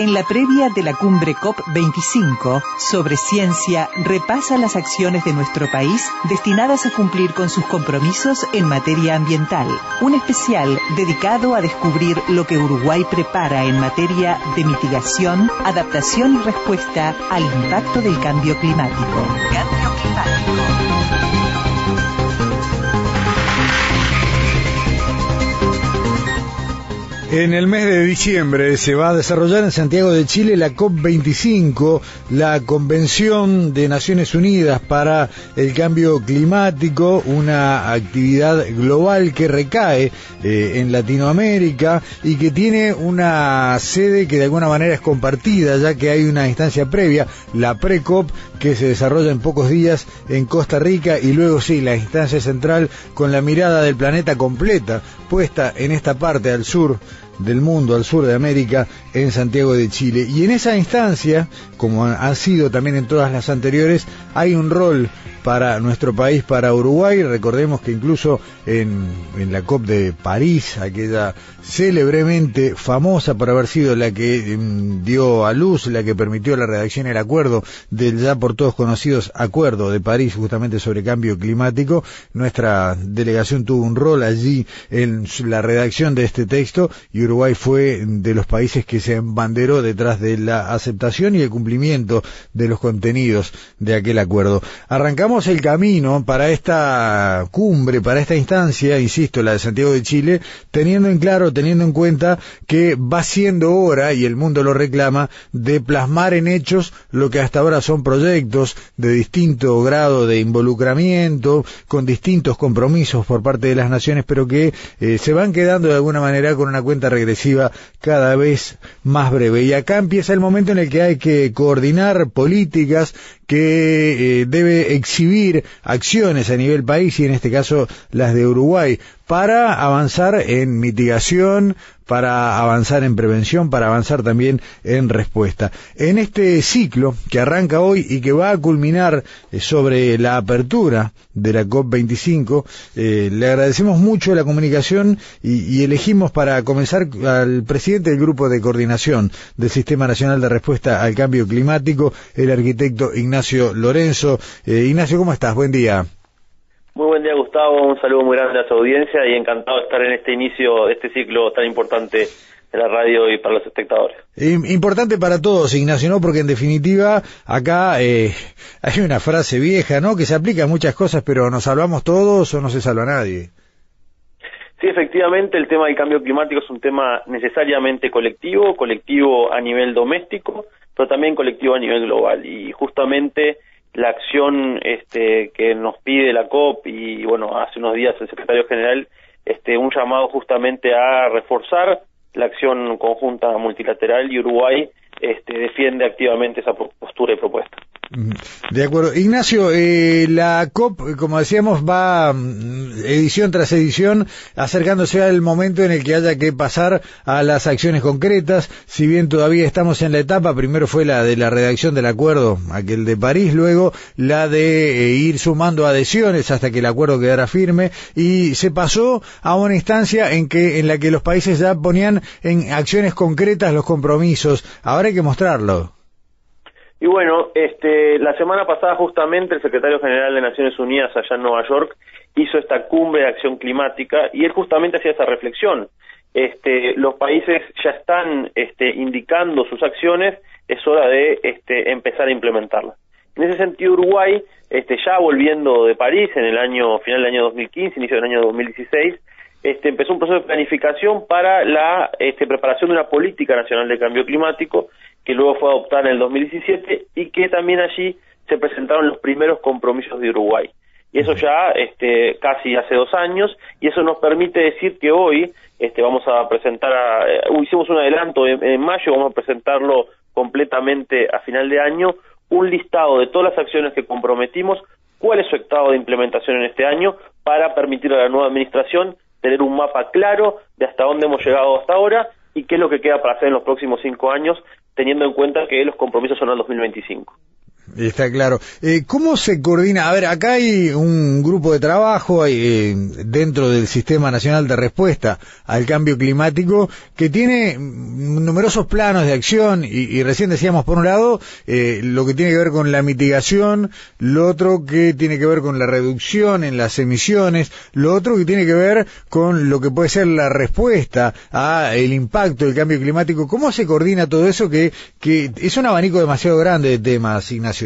En la previa de la cumbre COP25 sobre ciencia repasa las acciones de nuestro país destinadas a cumplir con sus compromisos en materia ambiental. Un especial dedicado a descubrir lo que Uruguay prepara en materia de mitigación, adaptación y respuesta al impacto del cambio climático. Cambio climático. En el mes de diciembre se va a desarrollar en Santiago de Chile la COP25, la Convención de Naciones Unidas para el Cambio Climático, una actividad global que recae eh, en Latinoamérica y que tiene una sede que de alguna manera es compartida, ya que hay una instancia previa, la pre-COP, que se desarrolla en pocos días en Costa Rica y luego sí, la instancia central con la mirada del planeta completa puesta en esta parte al sur del mundo, al sur de América, en Santiago de Chile. Y en esa instancia, como ha sido también en todas las anteriores, hay un rol para nuestro país, para Uruguay. Recordemos que incluso en, en, la COP de París, aquella célebremente famosa por haber sido la que mm, dio a luz, la que permitió la redacción del acuerdo del ya por todos conocidos Acuerdo de París justamente sobre cambio climático, nuestra delegación tuvo un rol allí en la redacción de este texto y Uruguay fue de los países que se embanderó detrás de la aceptación y el cumplimiento de los contenidos de aquel acuerdo. Arrancamos el camino para esta cumbre, para esta instancia, insisto, la de Santiago de Chile, teniendo en claro, teniendo en cuenta que va siendo hora, y el mundo lo reclama, de plasmar en hechos lo que hasta ahora son proyectos de distinto grado de involucramiento, con distintos compromisos por parte de las naciones, pero que eh, se van quedando de alguna manera con una cuenta regresiva cada vez más breve. Y acá empieza el momento en el que hay que coordinar políticas que eh, debe exhibir acciones a nivel país y en este caso las de Uruguay para avanzar en mitigación, para avanzar en prevención, para avanzar también en respuesta. En este ciclo que arranca hoy y que va a culminar eh, sobre la apertura de la COP25, eh, le agradecemos mucho la comunicación y, elegimos para comenzar al presidente del Grupo de Coordinación del Sistema Nacional de Respuesta al Cambio Climático, el arquitecto Ignacio Lorenzo. Eh, Ignacio, ¿cómo estás? Buen día. Muy buen día, Gustavo. Un saludo muy grande a su audiencia y encantado de estar en este inicio de este ciclo tan importante de la radio y para los espectadores. Importante para todos, Ignacio, ¿no? Porque en definitiva acá eh, hay una frase vieja, ¿no? Que se aplica a muchas cosas, pero ¿nos salvamos todos o no se salva nadie? Sí, efectivamente, el tema del cambio climático es un tema necesariamente colectivo, colectivo a nivel doméstico, pero también colectivo a nivel global. Y justamente la acción este, que nos pide la COP y bueno hace unos días el secretario general este un llamado justamente a reforzar la acción conjunta multilateral y Uruguay este, defiende activamente esa postura y propuesta. De acuerdo. Ignacio, eh, la COP, como decíamos, va mm, edición tras edición acercándose al momento en el que haya que pasar a las acciones concretas. Si bien todavía estamos en la etapa, primero fue la de la redacción del acuerdo, aquel de París, luego la de eh, ir sumando adhesiones hasta que el acuerdo quedara firme y se pasó a una instancia en que en la que los países ya ponían en acciones concretas los compromisos. Ahora hay que mostrarlo. Y bueno, este, la semana pasada justamente el secretario general de Naciones Unidas allá en Nueva York hizo esta cumbre de acción climática y él justamente hacía esa reflexión. Este, los países ya están este, indicando sus acciones, es hora de este, empezar a implementarlas. En ese sentido, Uruguay, este, ya volviendo de París en el año final del año 2015, inicio del año 2016, este, empezó un proceso de planificación para la este, preparación de una política nacional de cambio climático que luego fue adoptada en el 2017 y que también allí se presentaron los primeros compromisos de Uruguay. Y eso ya este, casi hace dos años, y eso nos permite decir que hoy este, vamos a presentar, a, eh, hicimos un adelanto en, en mayo, vamos a presentarlo completamente a final de año, un listado de todas las acciones que comprometimos cuál es su estado de implementación en este año para permitir a la nueva administración tener un mapa claro de hasta dónde hemos llegado hasta ahora y qué es lo que queda para hacer en los próximos cinco años, teniendo en cuenta que los compromisos son al 2025. Está claro. Eh, ¿Cómo se coordina? A ver, acá hay un grupo de trabajo eh, dentro del Sistema Nacional de Respuesta al Cambio Climático que tiene numerosos planos de acción y, recién decíamos, por un lado, eh, lo que tiene que ver con la mitigación, lo otro que tiene que ver con la reducción en las emisiones, lo otro que tiene que ver con lo que puede ser la respuesta a el impacto del cambio climático. ¿Cómo se coordina todo eso que, que es un abanico demasiado grande de temas, Ignacio?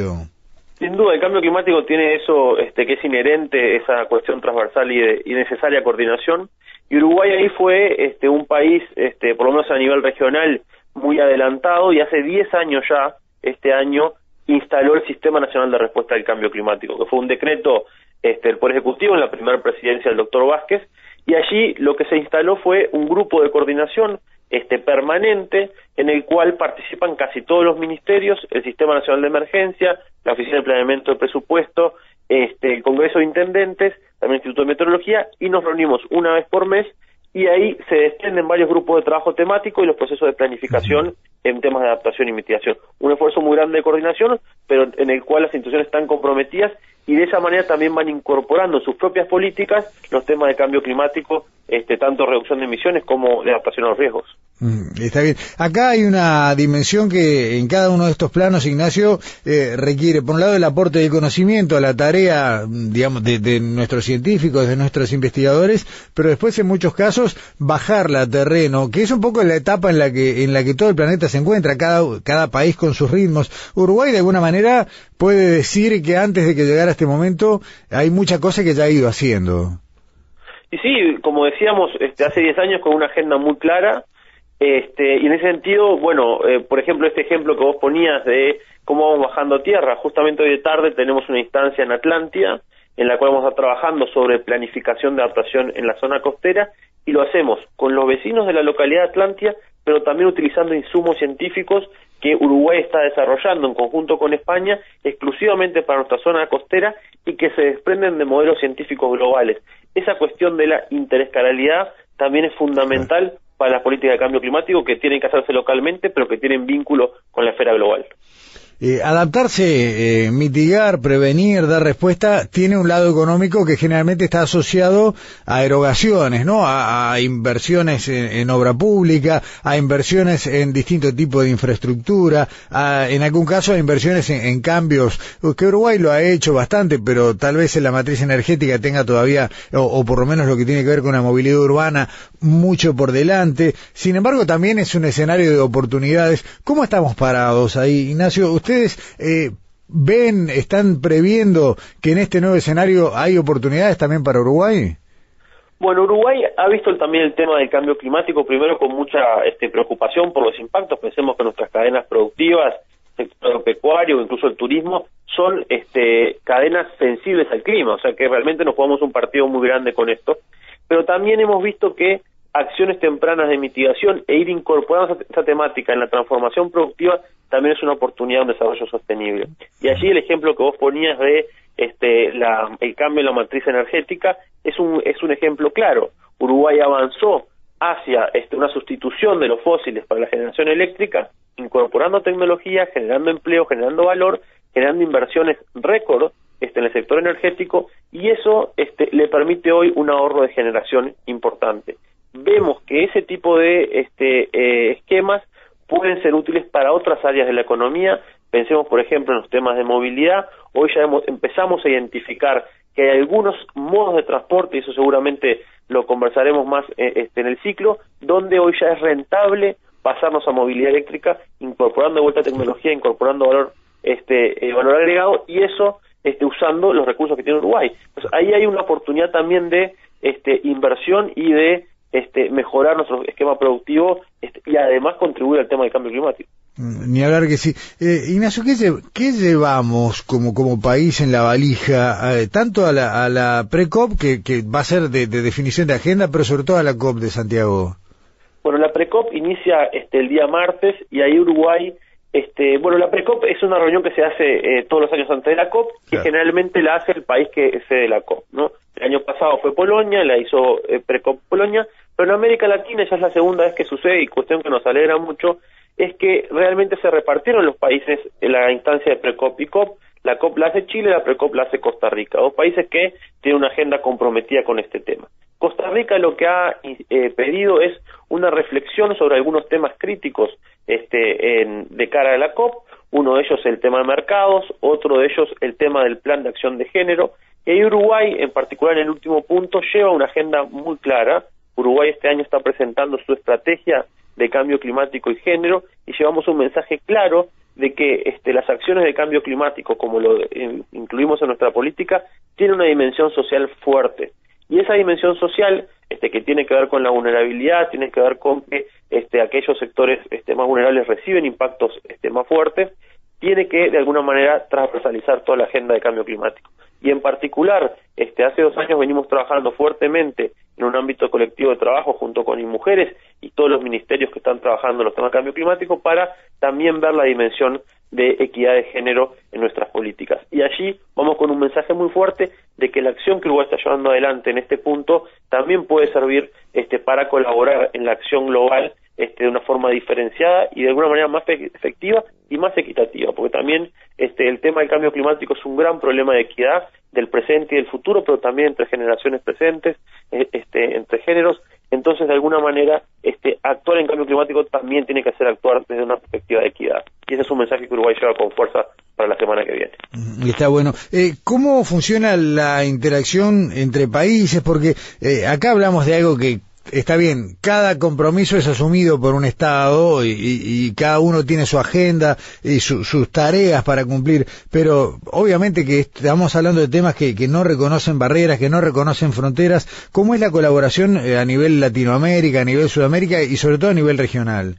Sin duda, el cambio climático tiene eso este, que es inherente, esa cuestión transversal y, necesaria coordinación. Y Uruguay ahí fue este, un país, este, por lo menos a nivel regional, muy adelantado y hace 10 años ya, este año, instaló el Sistema Nacional de Respuesta al Cambio Climático, que fue un decreto este, del Poder Ejecutivo en la primera presidencia del doctor Vázquez, y allí lo que se instaló fue un grupo de coordinación este permanente en el cual participan casi todos los ministerios, el Sistema Nacional de Emergencia, la Oficina de Planeamiento de Presupuesto, este, el Congreso de Intendentes, también el Instituto de Meteorología, y nos reunimos una vez por mes y ahí se desprenden varios grupos de trabajo temático y los procesos de planificación en temas de adaptación y mitigación. Un esfuerzo muy grande de coordinación, pero en el cual las instituciones están comprometidas y de esa manera también van incorporando sus propias políticas los temas de cambio climático, este, tanto reducción de emisiones como de adaptación a los riesgos. Mm, está bien. Acá hay una dimensión que en cada uno de estos planos, Ignacio, eh, requiere, por un lado, el aporte de conocimiento a la tarea, digamos, de, nuestros científicos, de nuestros investigadores, pero después, en muchos casos, bajarla a terreno, que es un poco la etapa en la que, en la que todo el planeta se encuentra, cada, cada país con sus ritmos. Uruguay, de alguna manera, puede decir que antes de que llegara este momento, hay mucha cosa que ya ha ido haciendo. Y sí, como decíamos, este, hace 10 años con una agenda muy clara, este, y en ese sentido, bueno, eh, por ejemplo, este ejemplo que vos ponías de cómo vamos bajando tierra, justamente hoy de tarde tenemos una instancia en Atlántida en la cual vamos a estar trabajando sobre planificación de adaptación en la zona costera y lo hacemos con los vecinos de la localidad de Atlántida, pero también utilizando insumos científicos que Uruguay está desarrollando en conjunto con España exclusivamente para nuestra zona costera y que se desprenden de modelos científicos globales. Esa cuestión de la interescalabilidad también es fundamental para las políticas de cambio climático que tienen que hacerse localmente, pero que tienen vínculo con la esfera global. Eh, adaptarse, eh, mitigar, prevenir, dar respuesta, tiene un lado económico que generalmente está asociado a erogaciones, ¿no? A, inversiones en, obra pública, a inversiones en distintos tipos de infraestructura, en algún caso a inversiones en, cambios, que Uruguay lo ha hecho bastante, pero tal vez en la matriz energética tenga todavía, o, por lo menos lo que tiene que ver con la movilidad urbana, mucho por delante. Sin embargo, también es un escenario de oportunidades. ¿Cómo estamos parados ahí, Ignacio? ¿Ustedes eh, ven, están previendo que en este nuevo escenario hay oportunidades también para Uruguay? Bueno, Uruguay ha visto también el tema del cambio climático, primero con mucha este, preocupación por los impactos. Pensemos que nuestras cadenas productivas, el sector agropecuario, incluso el turismo, son este, cadenas sensibles al clima, o sea que realmente nos jugamos un partido muy grande con esto. Pero también hemos visto que acciones tempranas de mitigación e ir incorporando esa, temática en la transformación productiva también es una oportunidad de un desarrollo sostenible. Y allí el ejemplo que vos ponías de este, la, el cambio en la matriz energética es un, es un ejemplo claro. Uruguay avanzó hacia este, una sustitución de los fósiles para la generación eléctrica, incorporando tecnología, generando empleo, generando valor, generando inversiones récord este, en el sector energético y eso este, le permite hoy un ahorro de generación importante vemos que ese tipo de este, eh, esquemas pueden ser útiles para otras áreas de la economía. Pensemos, por ejemplo, en los temas de movilidad. Hoy ya empezamos a identificar que hay algunos modos de transporte, y eso seguramente lo conversaremos más eh, este, en el ciclo, donde hoy ya es rentable pasarnos a movilidad eléctrica, incorporando de vuelta tecnología, incorporando valor, este, eh, valor agregado, y eso este, usando los recursos que tiene Uruguay. Pues ahí hay una oportunidad también de este, inversión y de este, mejorar nuestro esquema productivo este, y además contribuir al tema del cambio climático. Mm, ni hablar que sí. Eh, Ignacio, ¿qué, llevamos como, como país en la valija, eh, tanto a la, a la pre-COP, que, que va a ser de, definición de agenda, pero sobre todo a la COP de Santiago? Bueno, la pre-COP inicia este, el día martes y ahí Uruguay Este, bueno, la PRECOP es una reunión que se hace eh, todos los años antes de la COP y generalmente la hace el país que de la COP, ¿no? El año pasado fue Polonia, la hizo eh, PRECOP Polonia, pero en América Latina ya es la segunda vez que sucede y cuestión que nos alegra mucho es que realmente se repartieron los países en la instancia de PRECOP y COP. La COP la hace Chile, la PRECOP la hace Costa Rica, dos países que tienen una agenda comprometida con este tema. Costa Rica lo que ha eh, pedido es una reflexión sobre algunos temas críticos este, en, de cara a la COP, uno de ellos el tema de mercados, otro de ellos el tema del plan de acción de género, y Uruguay, en particular en el último punto, lleva una agenda muy clara. Uruguay este año está presentando su estrategia de cambio climático y género y llevamos un mensaje claro de que este, las acciones de cambio climático, como lo eh, incluimos en nuestra política, tienen una dimensión social fuerte. Y esa dimensión social, este, que tiene que ver con la vulnerabilidad, tiene que ver con que este, aquellos sectores este, más vulnerables reciben impactos este, más fuertes, tiene que de alguna manera transversalizar toda la agenda de cambio climático. Y en particular, este, hace dos años venimos trabajando fuertemente en un ámbito colectivo de trabajo junto con mujeres y todos los ministerios que están trabajando en los temas de cambio climático para también ver la dimensión de equidad de género en nuestras políticas. Y allí vamos con un mensaje muy fuerte de que la acción que Uruguay está llevando adelante en este punto también puede servir este, para colaborar en la acción global este, de una forma diferenciada y de alguna manera más efectiva y más equitativa, porque también este, el tema del cambio climático es un gran problema de equidad del presente y del futuro, pero también entre generaciones presentes, eh, este, entre géneros. Entonces, de alguna manera, este, actuar en cambio climático también tiene que ser actuar desde una perspectiva de equidad. Y ese es un mensaje que Uruguay lleva con fuerza para la semana que viene. Mm, está bueno. Eh, ¿Cómo funciona la interacción entre países? Porque eh, acá hablamos de algo que está bien, cada compromiso es asumido por un Estado y, cada uno tiene su agenda y sus tareas para cumplir, pero obviamente que estamos hablando de temas que, no reconocen barreras, que no reconocen fronteras. ¿Cómo es la colaboración eh, a nivel Latinoamérica, a nivel Sudamérica y sobre todo a nivel regional?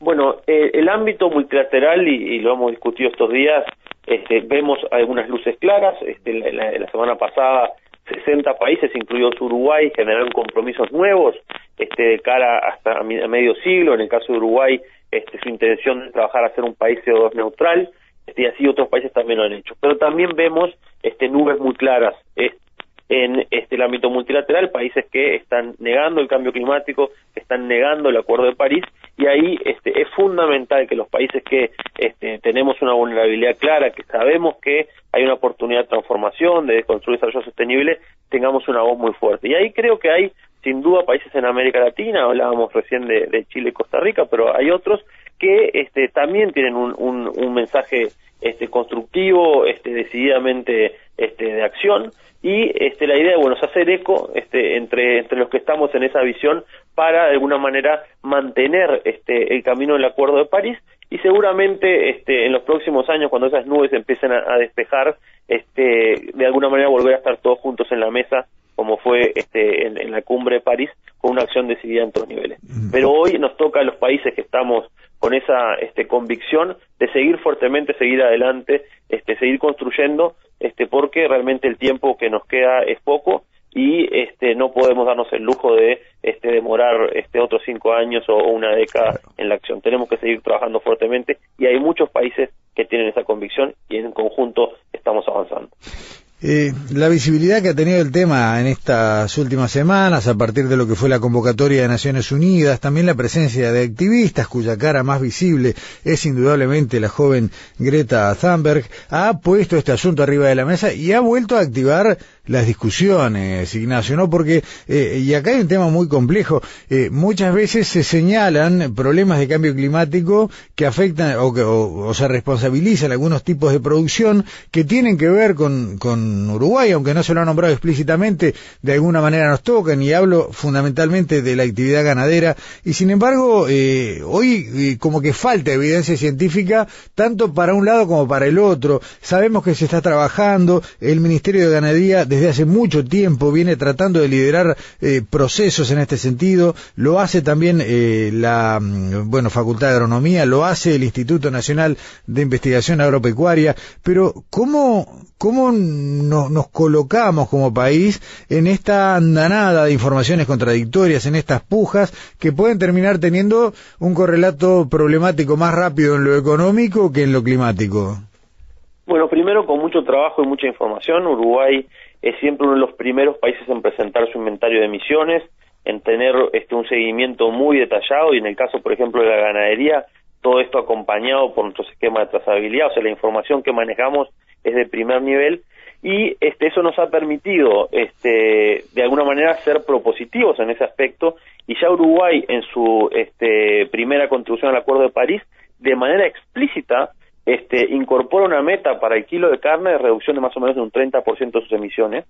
Bueno, eh, el ámbito multilateral, y, lo hemos discutido estos días, este, vemos algunas luces claras. Este, la semana pasada 60 países, incluidos Uruguay, generaron compromisos nuevos este, de cara hasta a medio siglo. En el caso de Uruguay, este, su intención de trabajar a ser un país CO2 neutral, este, y así otros países también lo han hecho. Pero también vemos este, nubes muy claras en este, el ámbito multilateral, países que están negando el cambio climático, que están negando el Acuerdo de París, y ahí este, es fundamental que los países que este, tenemos una vulnerabilidad clara, que sabemos que hay una oportunidad de transformación, de construir desarrollo sostenible, tengamos una voz muy fuerte. Y ahí creo que hay, sin duda, países en América Latina, hablábamos recién de, Chile y Costa Rica, pero hay otros que este, también tienen un, un mensaje este, constructivo, este, decididamente este, de acción. Y este, la idea bueno es hacer eco este, entre, entre los que estamos en esa visión para de alguna manera mantener este, el camino del Acuerdo de París. Y seguramente este, en los próximos años cuando esas nubes empiecen a, despejar este, de alguna manera volver a estar todos juntos en la mesa como fue este, en, en la cumbre de París con una acción decidida en todos niveles. Pero hoy nos toca a los países que estamos con esa este, convicción de seguir fuertemente, seguir adelante, este, seguir construyendo, este, porque realmente el tiempo que nos queda es poco y este, no podemos darnos el lujo de este, demorar este, otros cinco años o, una década en la acción. Tenemos que seguir trabajando fuertemente y hay muchos países que tienen esa convicción y en conjunto estamos avanzando. Eh, la visibilidad que ha tenido el tema en estas últimas semanas, a partir de lo que fue la convocatoria de Naciones Unidas, también la presencia de activistas cuya cara más visible es indudablemente la joven Greta Thunberg, ha puesto este asunto arriba de la mesa y ha vuelto a activar las discusiones, Ignacio, ¿no? Porque, eh, y acá hay un tema muy complejo, eh, muchas veces se señalan problemas de cambio climático que afectan o, que, o, se responsabilizan algunos tipos de producción que tienen que ver con, con Uruguay, aunque no se lo han nombrado explícitamente, de alguna manera nos tocan, y hablo fundamentalmente de la actividad ganadera, y sin embargo, eh, hoy eh, como que falta evidencia científica, tanto para un lado como para el otro. Sabemos que se está trabajando, el Ministerio de Ganadería desde hace mucho tiempo viene tratando de liderar eh, procesos en este sentido, lo hace también eh, la mm, bueno, Facultad de Agronomía, lo hace el Instituto Nacional de Investigación Agropecuaria, pero ¿cómo, ¿cómo nos colocamos como país en esta andanada de informaciones contradictorias, en estas pujas que pueden terminar teniendo un correlato problemático más rápido en lo económico que en lo climático? Bueno, primero con mucho trabajo y mucha información, Uruguay es siempre uno de los primeros países en presentar su inventario de emisiones, en tener este, un seguimiento muy detallado y en el caso, por ejemplo, de la ganadería, todo esto acompañado por nuestro esquema de trazabilidad, o sea, la información que manejamos es de primer nivel y este, eso nos ha permitido este, de alguna manera ser propositivos en ese aspecto y ya Uruguay en su este, primera contribución al Acuerdo de París de manera explícita este, incorpora una meta para el kilo de carne de reducción de más o menos de un 30% de sus emisiones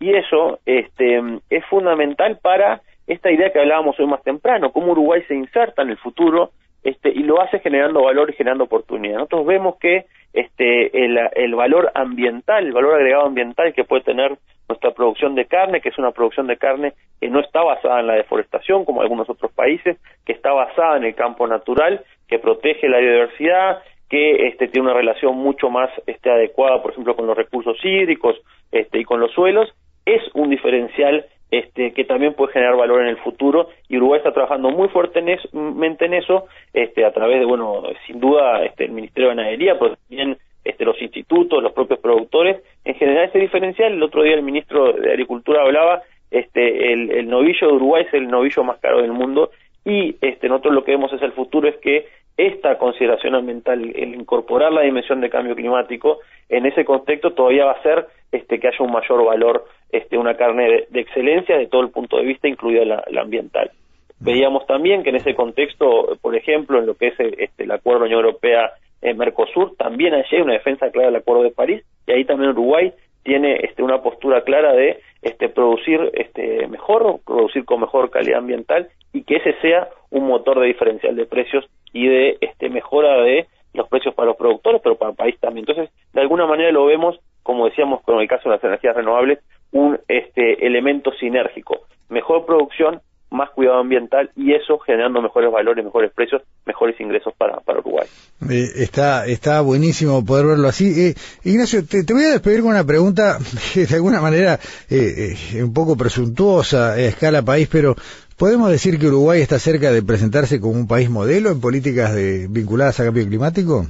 y eso este, es fundamental para esta idea que hablábamos hoy más temprano, cómo Uruguay se inserta en el futuro este, y lo hace generando valor y generando oportunidad. Nosotros vemos que este, el, el valor ambiental, el valor agregado ambiental que puede tener nuestra producción de carne, que es una producción de carne que no está basada en la deforestación como algunos otros países, que está basada en el campo natural, que protege la biodiversidad, que este, tiene una relación mucho más este, adecuada, por ejemplo, con los recursos hídricos este, y con los suelos, es un diferencial este, que también puede generar valor en el futuro y Uruguay está trabajando muy fuertemente en eso este, a través de, bueno, sin duda este, el Ministerio de Ganadería, pero también este, los institutos, los propios productores. En general ese diferencial, el otro día el ministro de Agricultura hablaba, este, el, novillo de Uruguay es el novillo más caro del mundo y este, nosotros lo que vemos es el futuro es que esta consideración ambiental, el incorporar la dimensión de cambio climático, en ese contexto todavía va a ser este, que haya un mayor valor, este, una carne de, excelencia de todo el punto de vista, incluida la, ambiental. Veíamos también que en ese contexto, por ejemplo, en lo que es este, el acuerdo Unión Europea Mercosur, también hay una defensa clara del Acuerdo de París, y ahí también Uruguay tiene este, una postura clara de este, producir este, mejor, producir con mejor calidad ambiental y que ese sea un motor de diferencial de precios y de este, mejora de los precios para los productores, pero para el país también. Entonces, de alguna manera lo vemos, como decíamos con el caso de las energías renovables, un este, elemento sinérgico. Mejor producción, más cuidado ambiental y eso generando mejores valores, mejores precios, mejores ingresos para, para Uruguay. Eh, está, está buenísimo poder verlo así. Eh, Ignacio, te, voy a despedir con una pregunta de alguna manera eh, un poco presuntuosa a escala país, pero ¿podemos decir que Uruguay está cerca de presentarse como un país modelo en políticas de, vinculadas a cambio climático?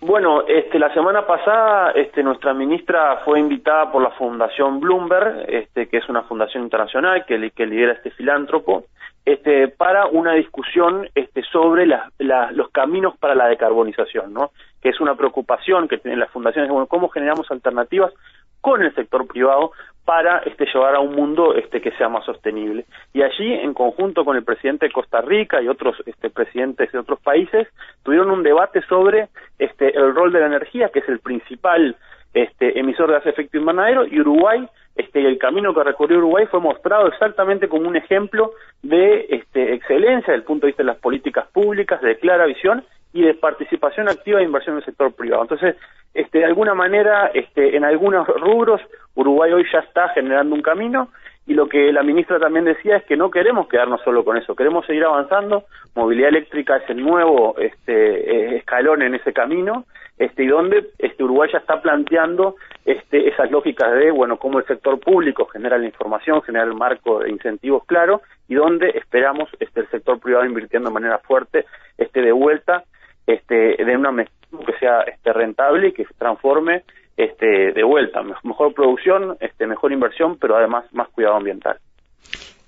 Bueno, este, la semana pasada este, nuestra ministra fue invitada por la Fundación Bloomberg, este, que es una fundación internacional que, lidera este filántropo, este, para una discusión este, sobre los caminos para la decarbonización, ¿no? que es una preocupación que tienen las fundaciones, bueno, cómo generamos alternativas con el sector privado para este, llevar a un mundo este, que sea más sostenible. Y allí, en conjunto con el presidente de Costa Rica y otros este, presidentes de otros países, tuvieron un debate sobre este, el rol de la energía, que es el principal este, emisor de gas efecto invernadero, y Uruguay, este, el camino que recorrió Uruguay fue mostrado exactamente como un ejemplo de este, excelencia desde el punto de vista de las políticas públicas, de clara visión y de participación activa de inversión en el sector privado. Entonces, este, de alguna manera, este, en algunos rubros, Uruguay hoy ya está generando un camino y lo que la ministra también decía es que no queremos quedarnos solo con eso, queremos seguir avanzando. Movilidad eléctrica es el nuevo este, eh, escalón en ese camino, este, y donde este, Uruguay ya está planteando este, esas lógicas de, bueno, cómo el sector público genera la información, genera el marco de incentivos claro, y donde esperamos este, el sector privado invirtiendo de manera fuerte este, de vuelta este, de una que sea este, rentable y que se transforme este, de vuelta. Mejor producción, este, mejor inversión, pero además más cuidado ambiental.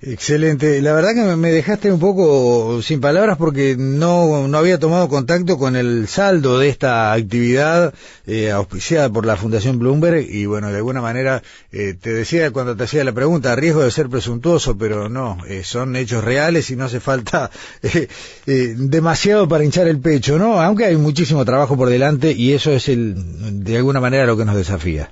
Excelente. La verdad que me dejaste un poco sin palabras porque no, no había tomado contacto con el saldo de esta actividad eh, auspiciada por la Fundación Bloomberg y bueno, de alguna manera eh, te decía cuando te hacía la pregunta, riesgo de ser presuntuoso, pero no, eh, son hechos reales y no hace falta demasiado para hinchar el pecho, ¿no? Aunque hay muchísimo trabajo por delante y eso es el, de alguna manera lo que nos desafía.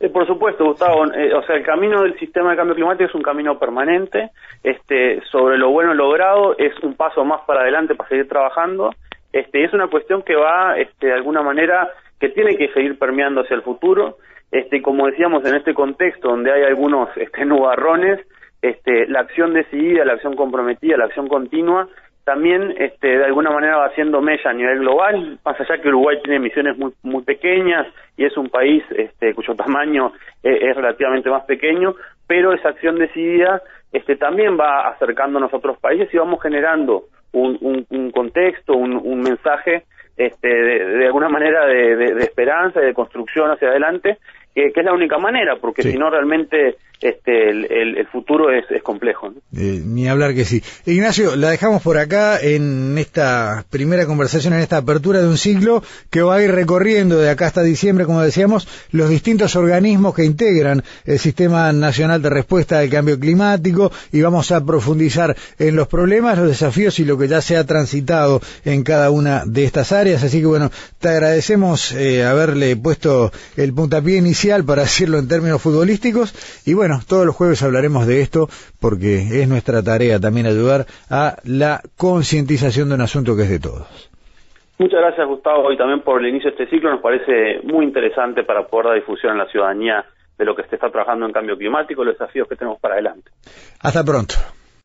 Eh, por supuesto, Gustavo. Eh, o sea, el camino del sistema de cambio climático es un camino permanente. Este, sobre lo bueno logrado es un paso más para adelante para seguir trabajando. Este, es una cuestión que va, este, de alguna manera, que tiene que seguir permeando hacia el futuro. Este, como decíamos, en este contexto donde hay algunos este, nubarrones, este, la acción decidida, la acción comprometida, la acción continua también este, de alguna manera va haciendo mella a nivel global, más allá que Uruguay tiene emisiones muy, muy pequeñas y es un país este, cuyo tamaño es, es relativamente más pequeño, pero esa acción decidida este, también va acercándonos a otros países y vamos generando un, un, contexto, un, un mensaje este, de, alguna manera de, de, esperanza y de construcción hacia adelante, que, es la única manera, porque si no realmente este, el, futuro es, complejo. Eh, ni hablar que sí. Ignacio, la dejamos por acá en esta primera conversación, en esta apertura de un ciclo que va a ir recorriendo de acá hasta diciembre, como decíamos, los distintos organismos que integran el Sistema Nacional de Respuesta al Cambio Climático y vamos a profundizar en los problemas, los desafíos y lo que ya se ha transitado en cada una de estas áreas. Así que bueno, te agradecemos eh, haberle puesto el puntapié inicial, para decirlo en términos futbolísticos, y bueno, bueno, todos los jueves hablaremos de esto porque es nuestra tarea también ayudar a la concientización de un asunto que es de todos. Muchas gracias Gustavo y también por el inicio de este ciclo. Nos parece muy interesante para poder dar difusión en la ciudadanía de lo que se está trabajando en cambio climático y los desafíos que tenemos para adelante. Hasta pronto.